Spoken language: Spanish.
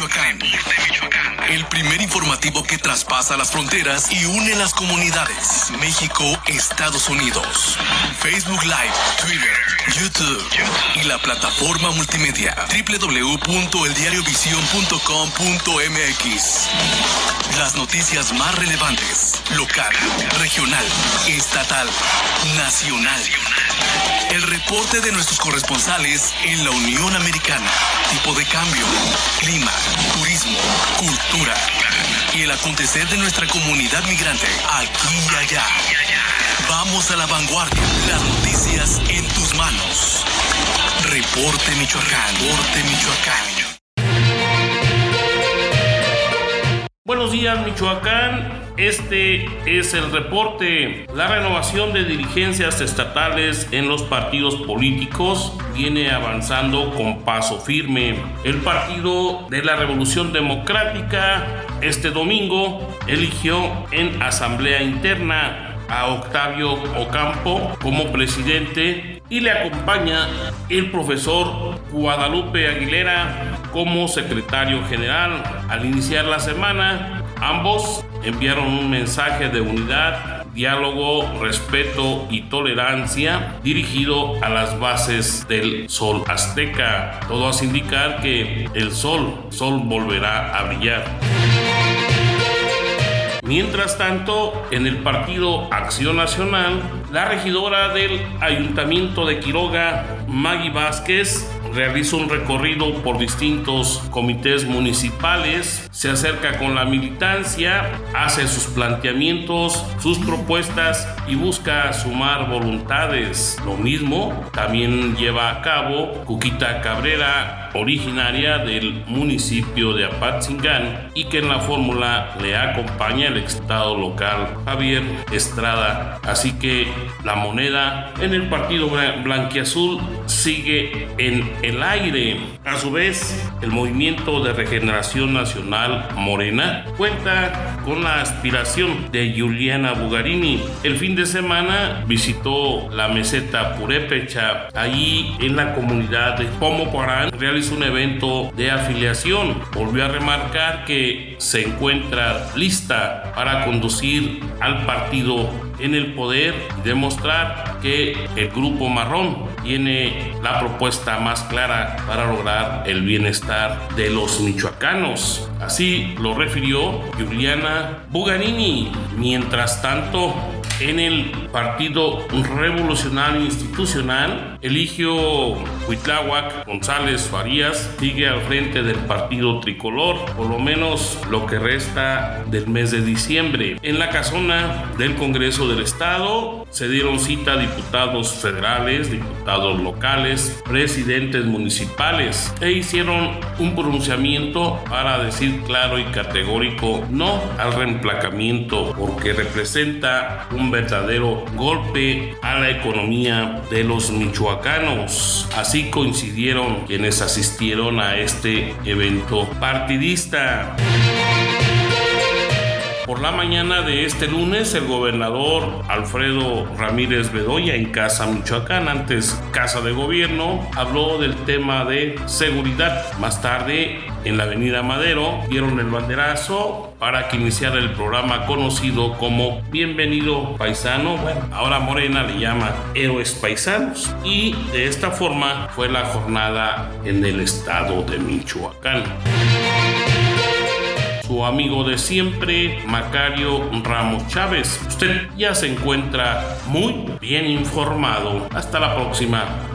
Michoacán. El primer informativo que traspasa las fronteras y une las comunidades. México, Estados Unidos. Facebook Live, Twitter, YouTube y la plataforma multimedia www.eldiariovision.com.mx. Las noticias más relevantes, local, regional, estatal, nacional. El reporte de nuestros corresponsales en la Unión Americana. Tipo de cambio, clima, turismo, y el acontecer de nuestra comunidad migrante aquí y allá. Vamos a la vanguardia. Las noticias en tus manos. Reporte Michoacán. Reporte Michoacán. Buenos días Michoacán, este es el reporte. La renovación de dirigencias estatales en los partidos políticos viene avanzando con paso firme. El Partido de la Revolución Democrática este domingo eligió en asamblea interna a Octavio Ocampo como presidente y le acompaña el profesor Guadalupe Aguilera como secretario general. Al iniciar la semana, ambos enviaron un mensaje de unidad, diálogo, respeto y tolerancia dirigido a las bases del sol azteca. Todo hace indicar que el sol, sol volverá a brillar. Mientras tanto, en el partido Acción Nacional, la regidora del Ayuntamiento de Quiroga, Maggie Vázquez, realiza un recorrido por distintos comités municipales, se acerca con la militancia, hace sus planteamientos, sus propuestas y busca sumar voluntades. Lo mismo también lleva a cabo Cuquita Cabrera, originaria del municipio de Apatzingán y que en la fórmula le acompaña el estado local Javier Estrada. Así que la moneda en el partido blanquiazul sigue en el aire. A su vez, el movimiento de regeneración nacional Morena cuenta con la aspiración de Juliana Bugarini. El fin de semana visitó la meseta Purépecha. Allí en la comunidad de Pomoparán realizó un evento de afiliación. Volvió a remarcar que se encuentra lista para conducir al partido en el poder demostrar que el grupo marrón tiene la propuesta más clara para lograr el bienestar de los michoacanos. Así lo refirió Juliana Buganini. Mientras tanto, en el Partido Revolucionario Institucional, Eligio Huitláhuac González Farías sigue al frente del Partido Tricolor, por lo menos lo que resta del mes de diciembre. En la casona del Congreso del Estado se dieron cita diputados federales, diputados locales, presidentes municipales e hicieron un pronunciamiento para decir claro y categórico no al reemplacamiento porque representa un verdadero golpe a la economía de los michoacanos. Así coincidieron quienes asistieron a este evento partidista. Por la mañana de este lunes, el gobernador Alfredo Ramírez Bedoya en Casa Michoacán, antes Casa de Gobierno, habló del tema de seguridad. Más tarde, en la avenida Madero, dieron el banderazo para que iniciara el programa conocido como Bienvenido Paisano. Bueno, ahora Morena le llama Héroes Paisanos. Y de esta forma fue la jornada en el estado de Michoacán su amigo de siempre, Macario Ramos Chávez. Usted ya se encuentra muy bien informado. Hasta la próxima.